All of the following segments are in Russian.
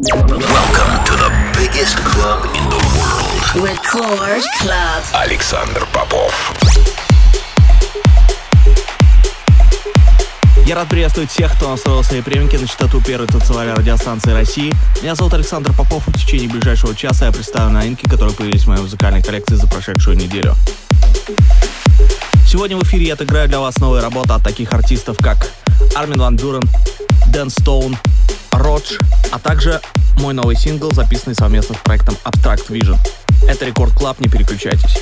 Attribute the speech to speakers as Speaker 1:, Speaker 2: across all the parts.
Speaker 1: Welcome to the biggest club in the world.
Speaker 2: Record Club.
Speaker 1: Александр Попов.
Speaker 3: Я рад приветствовать всех, кто настроил свои приемники на частоту первой танцевальной радиостанции России. Меня зовут Александр Попов, и в течение ближайшего часа я представлю новинки, которые появились в моей музыкальной коллекции за прошедшую неделю. Сегодня в эфире я отыграю для вас новые работы от таких артистов, как Армин Ван Бюрен, Дэн Стоун, Родж, а также мой новый сингл, записанный совместно с проектом Abstract Vision. Это Рекорд Клаб, не переключайтесь.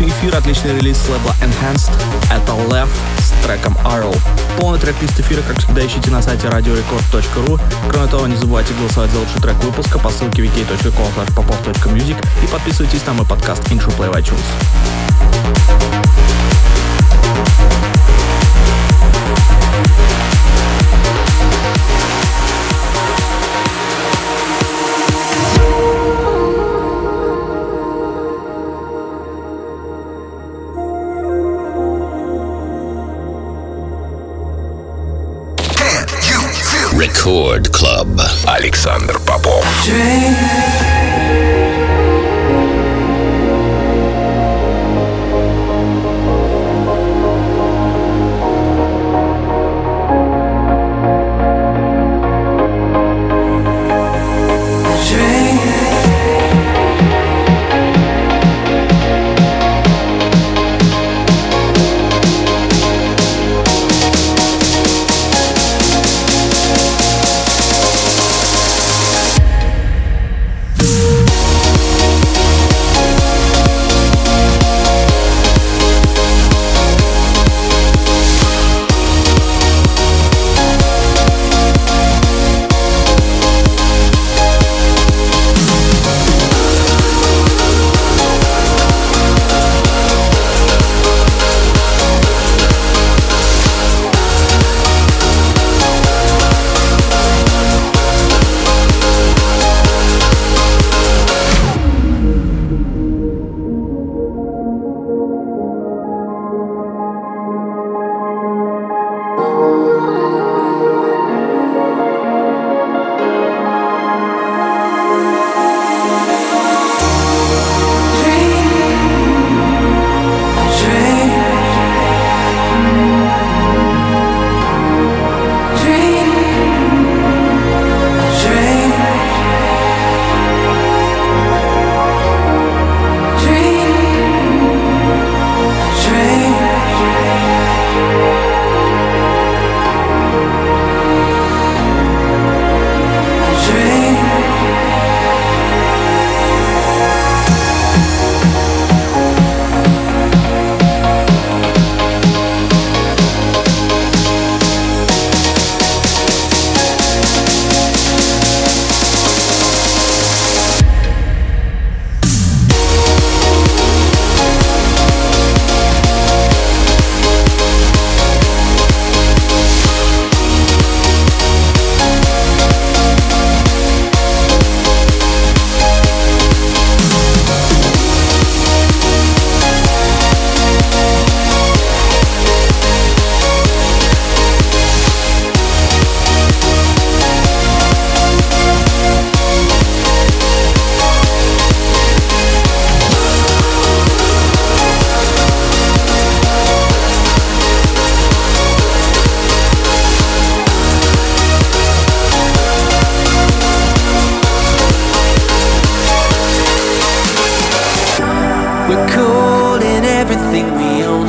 Speaker 4: Сегодняшний эфир отличный релиз с лейбла Enhanced. Это Lev с треком Arrow. Полный трек-лист эфира, как всегда, ищите на сайте radiorecord.ru. Кроме того, не забывайте голосовать за лучший трек выпуска по ссылке wiki.com и подписывайтесь на мой подкаст Intro Play в iTunes.
Speaker 1: Record Club. Александр Попов. Drink.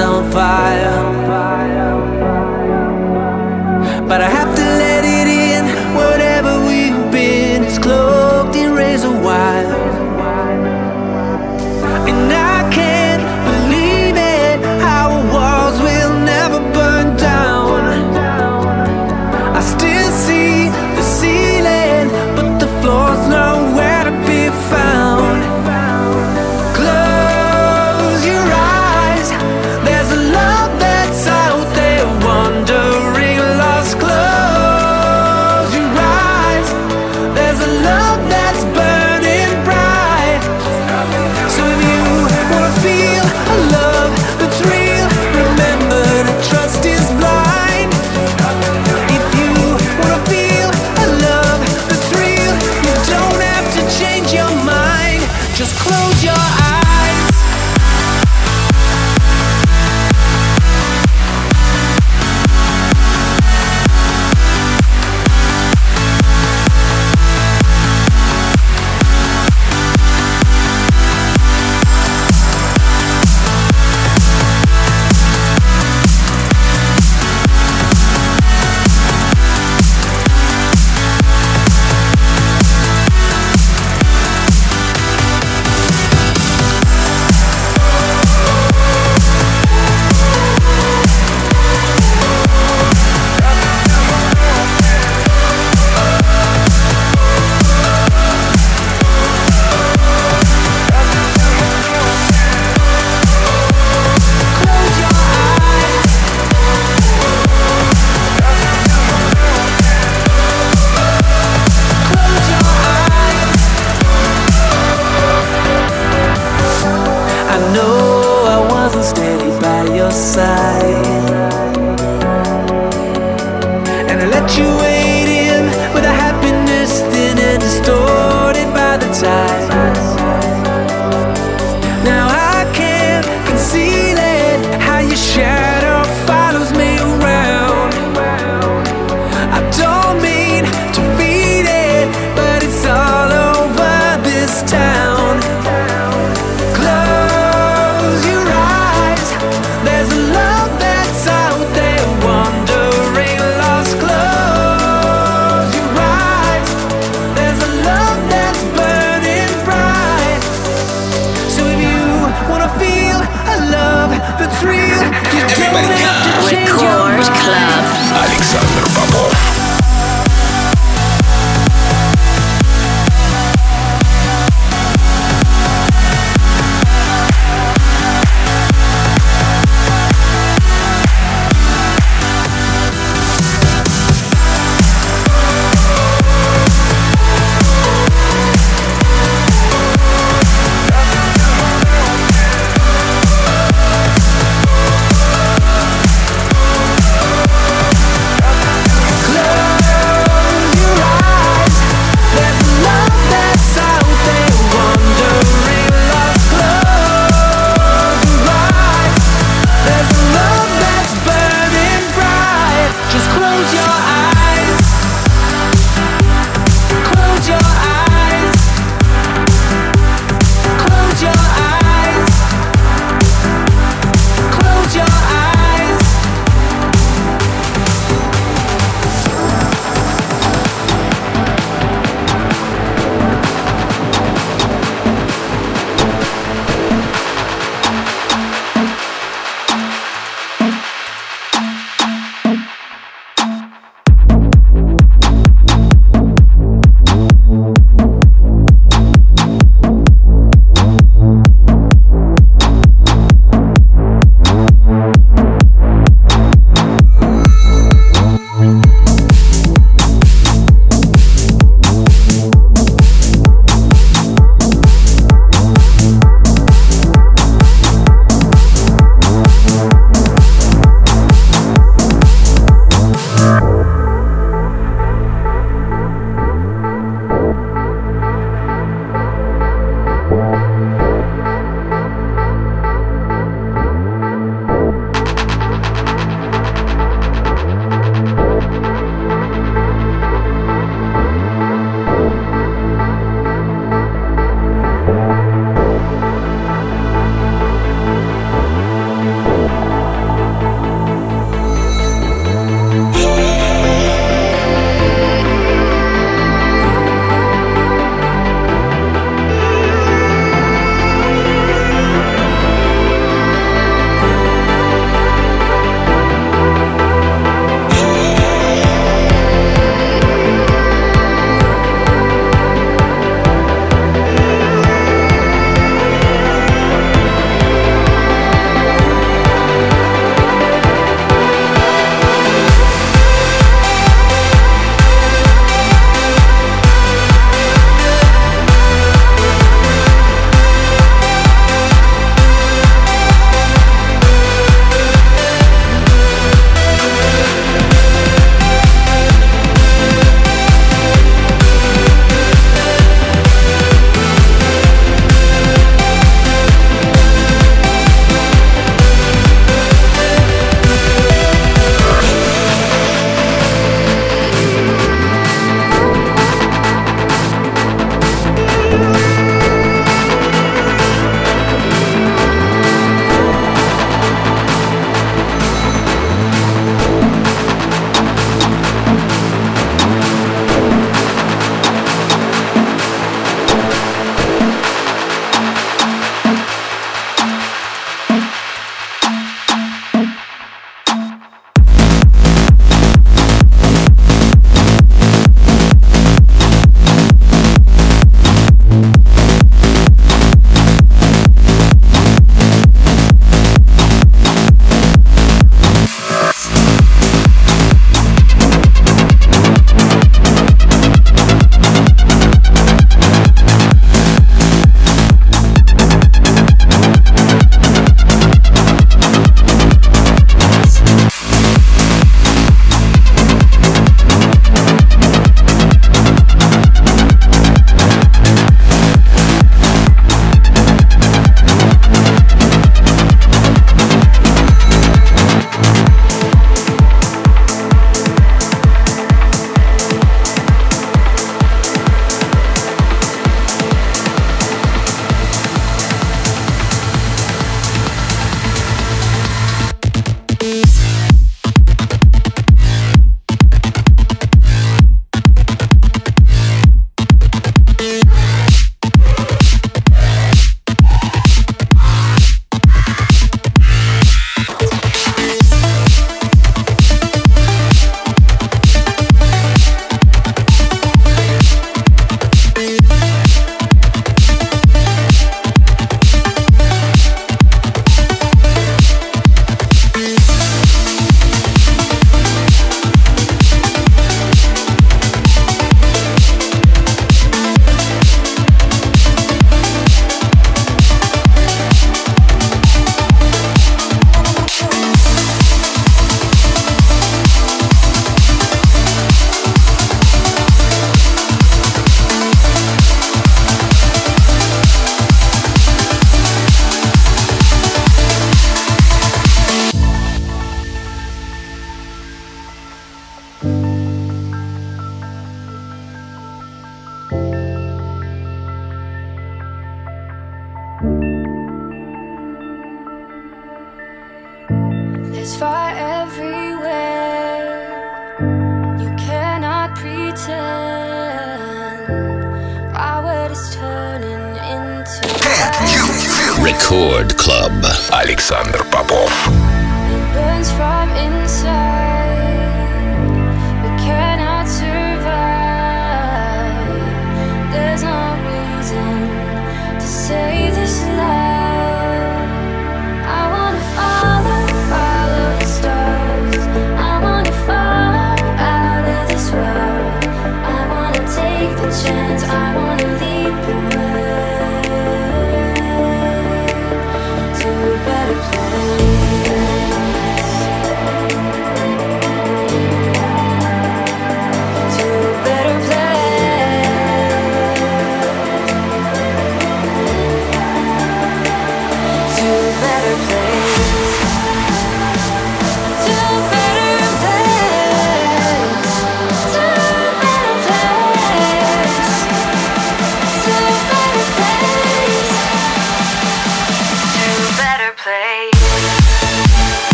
Speaker 3: on fire.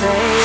Speaker 3: say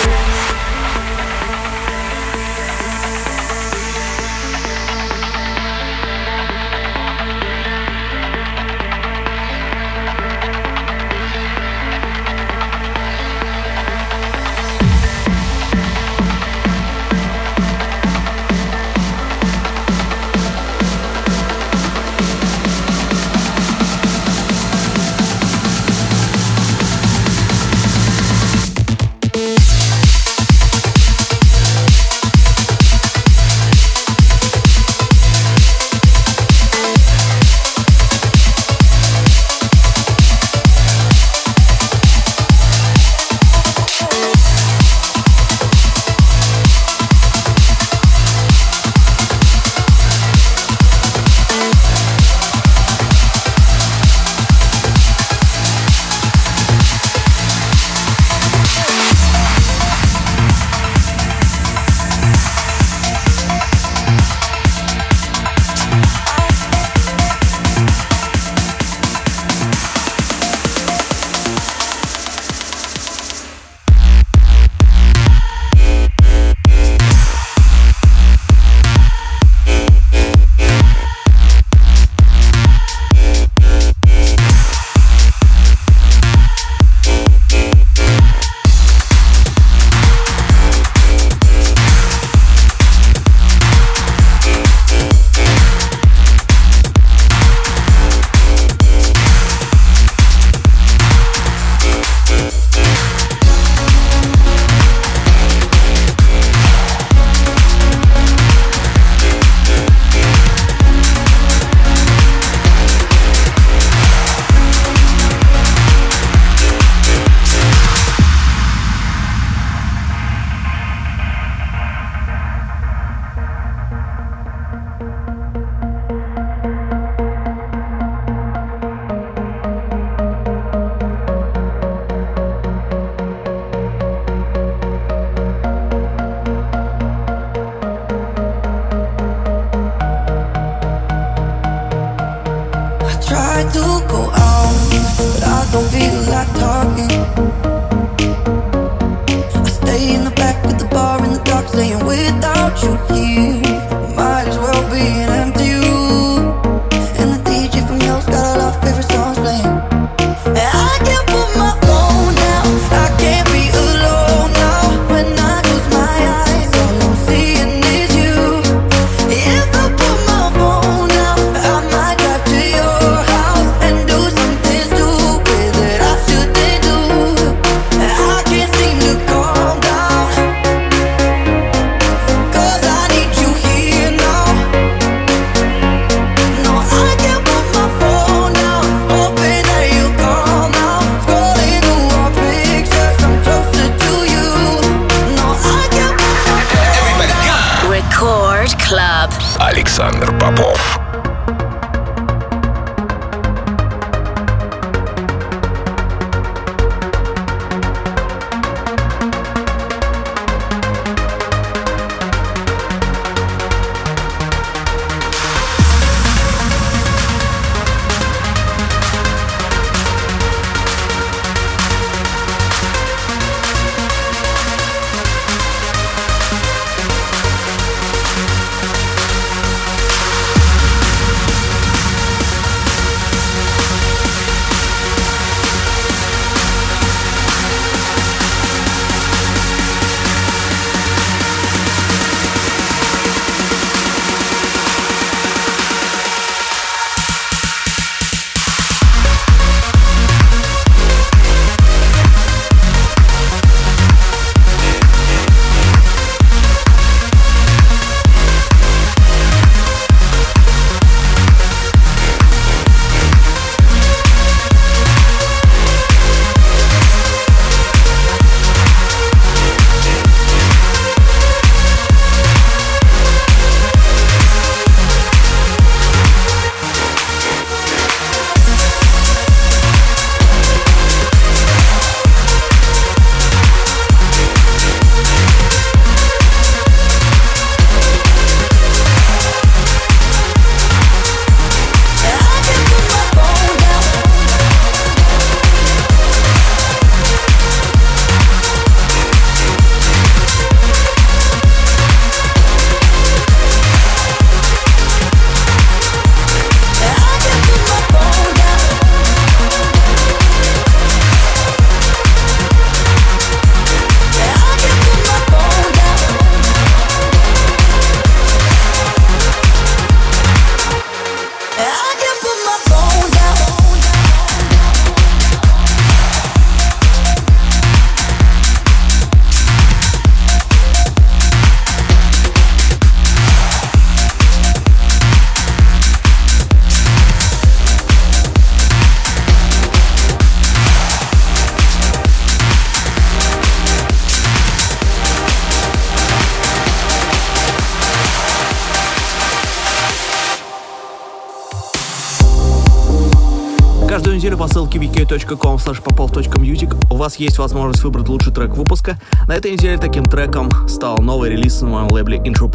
Speaker 3: wiki.com popov.music у вас есть возможность выбрать лучший трек выпуска. На этой неделе таким треком стал новый релиз на моем лейбле Intro.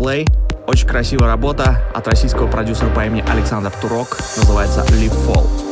Speaker 3: Очень красивая работа от российского продюсера по имени Александр Турок. Называется Live Fall.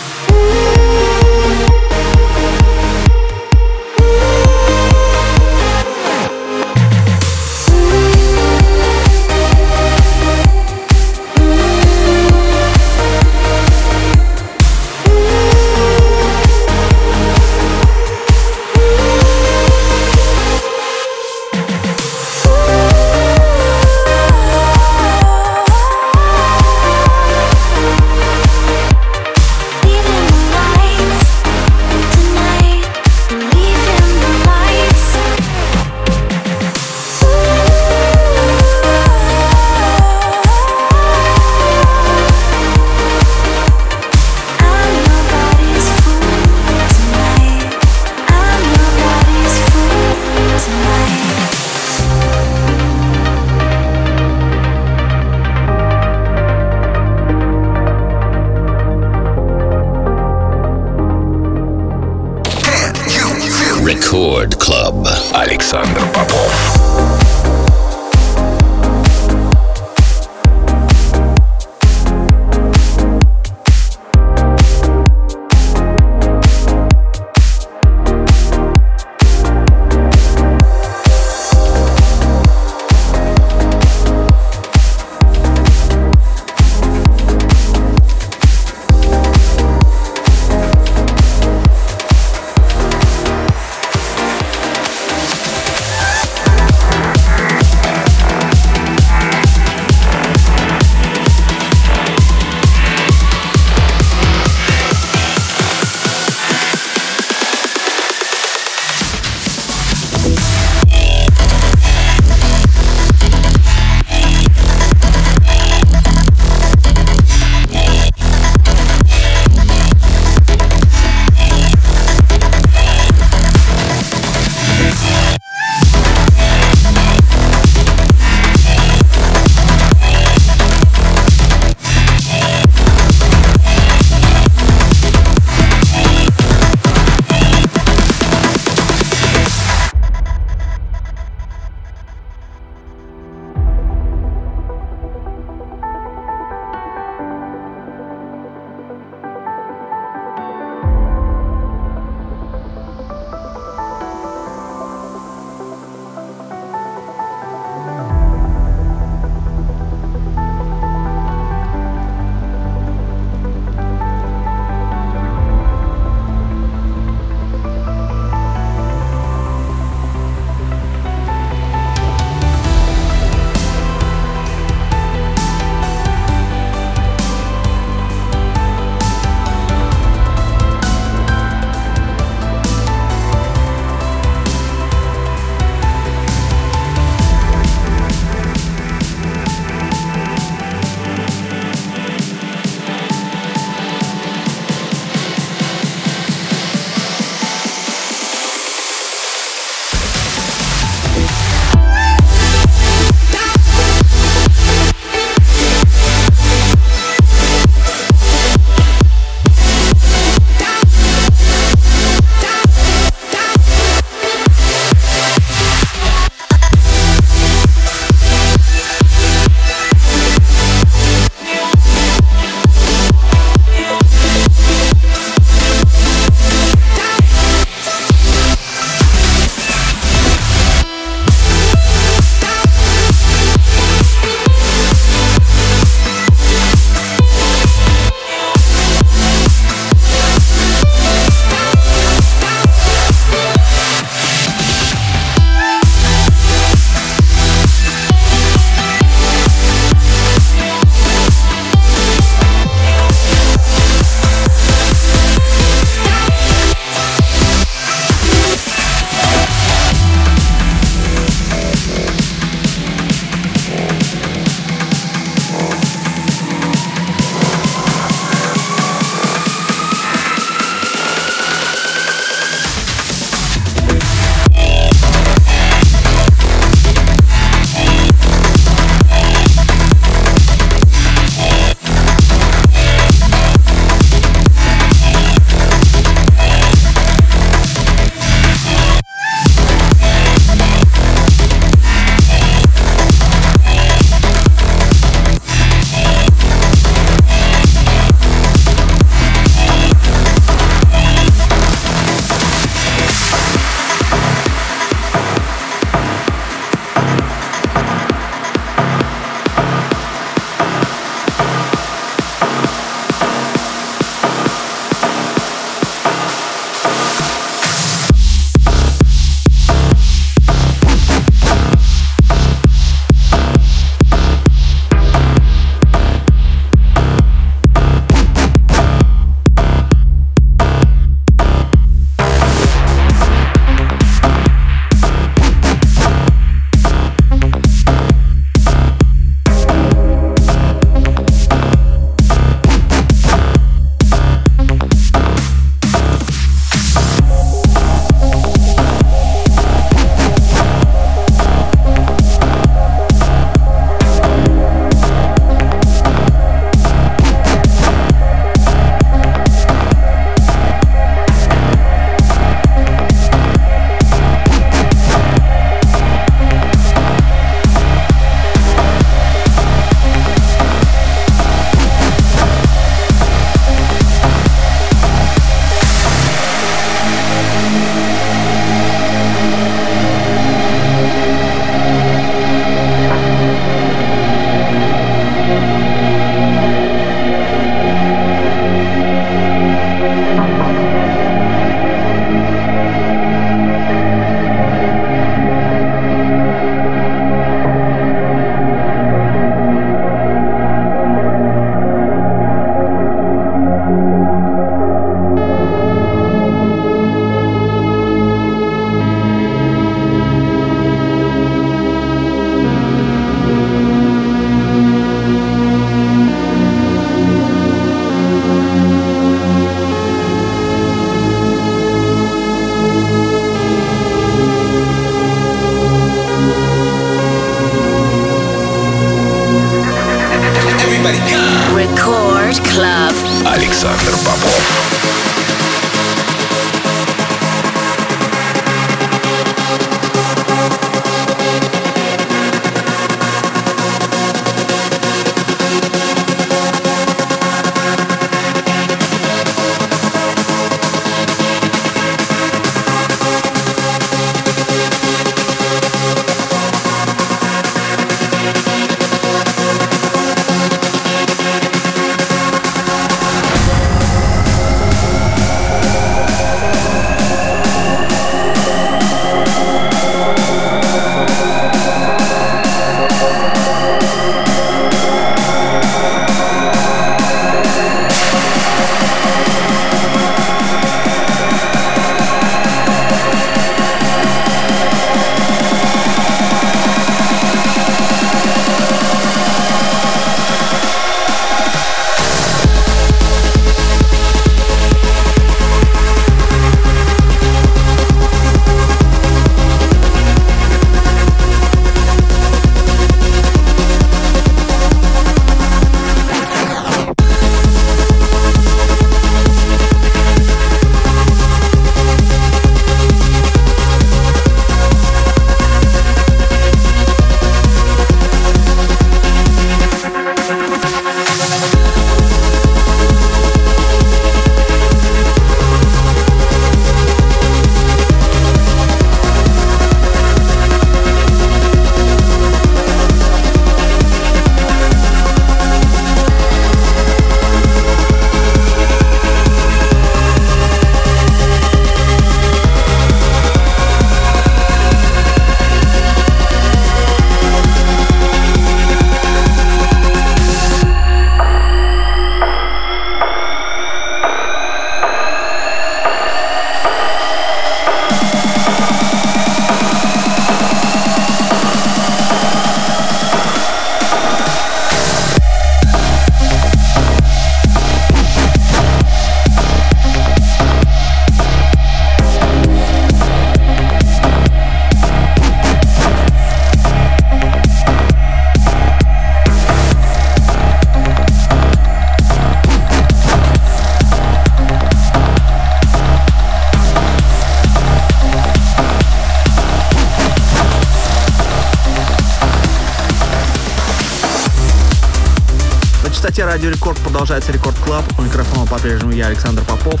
Speaker 4: Радио Рекорд продолжается Рекорд Клаб. У микрофона по-прежнему я, Александр Попов.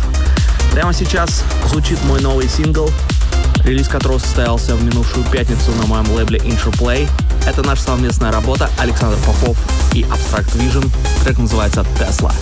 Speaker 4: Прямо сейчас звучит мой новый сингл, релиз которого состоялся в минувшую пятницу на моем лейбле Intro Play. Это наша совместная работа Александр Попов и Abstract Vision. Трек называется «Tesla».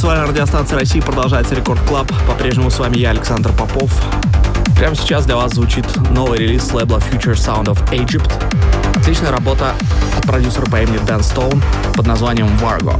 Speaker 4: Танцевальной радиостанции России продолжается Рекорд Клаб. По-прежнему с вами я, Александр Попов. Прямо сейчас для вас звучит новый релиз лейбла Future Sound of Egypt. Отличная работа от продюсера по имени Дэн Стоун под названием Vargo.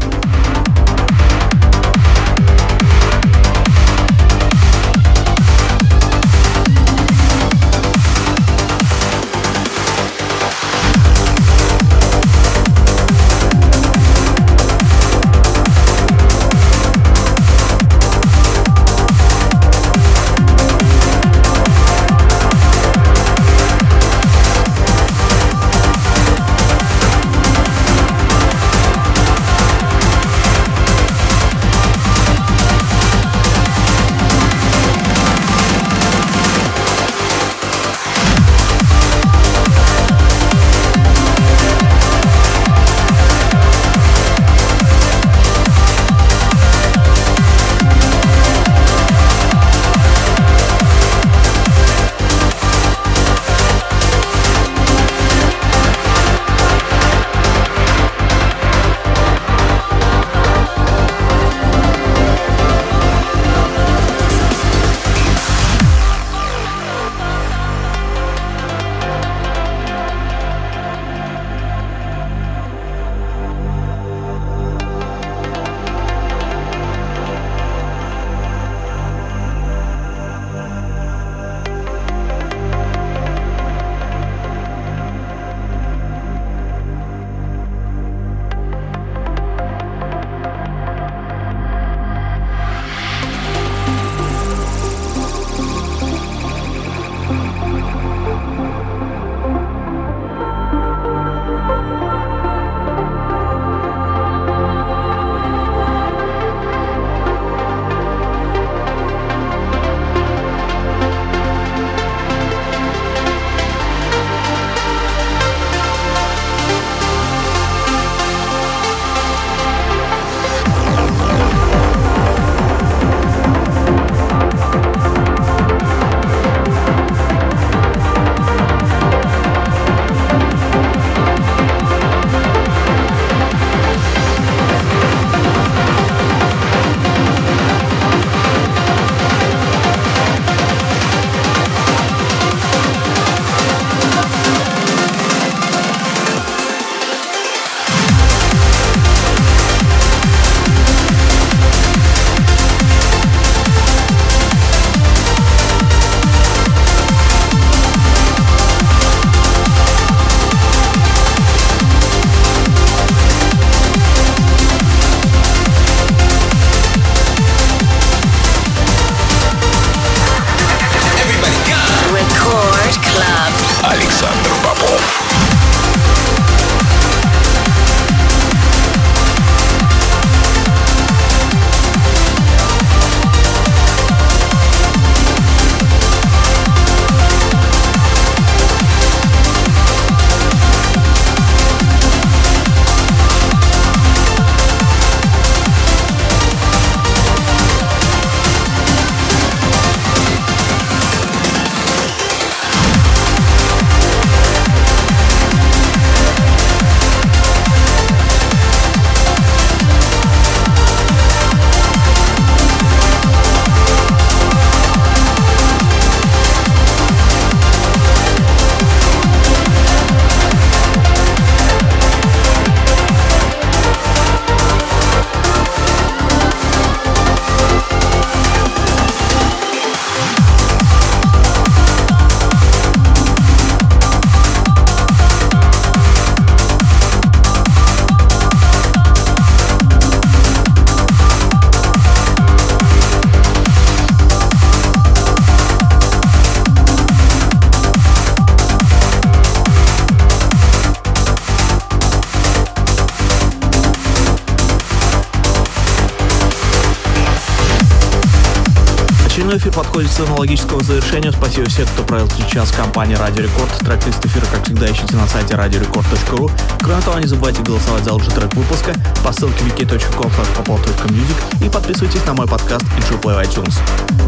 Speaker 4: Логическому завершению. Спасибо всем, кто провел час компании Радио Рекорд. Трек-лист эфира, как всегда, ищите на сайте radiorecord.ru. Кроме того, не забывайте голосовать за лучший трек выпуска по ссылке wiki.com.music и подписывайтесь на мой подкаст и Play iTunes.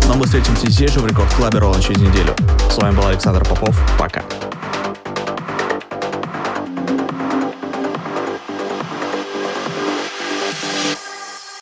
Speaker 4: Но мы встретимся здесь же в Рекорд Клабе ровно через неделю. С вами был Александр Попов. Пока.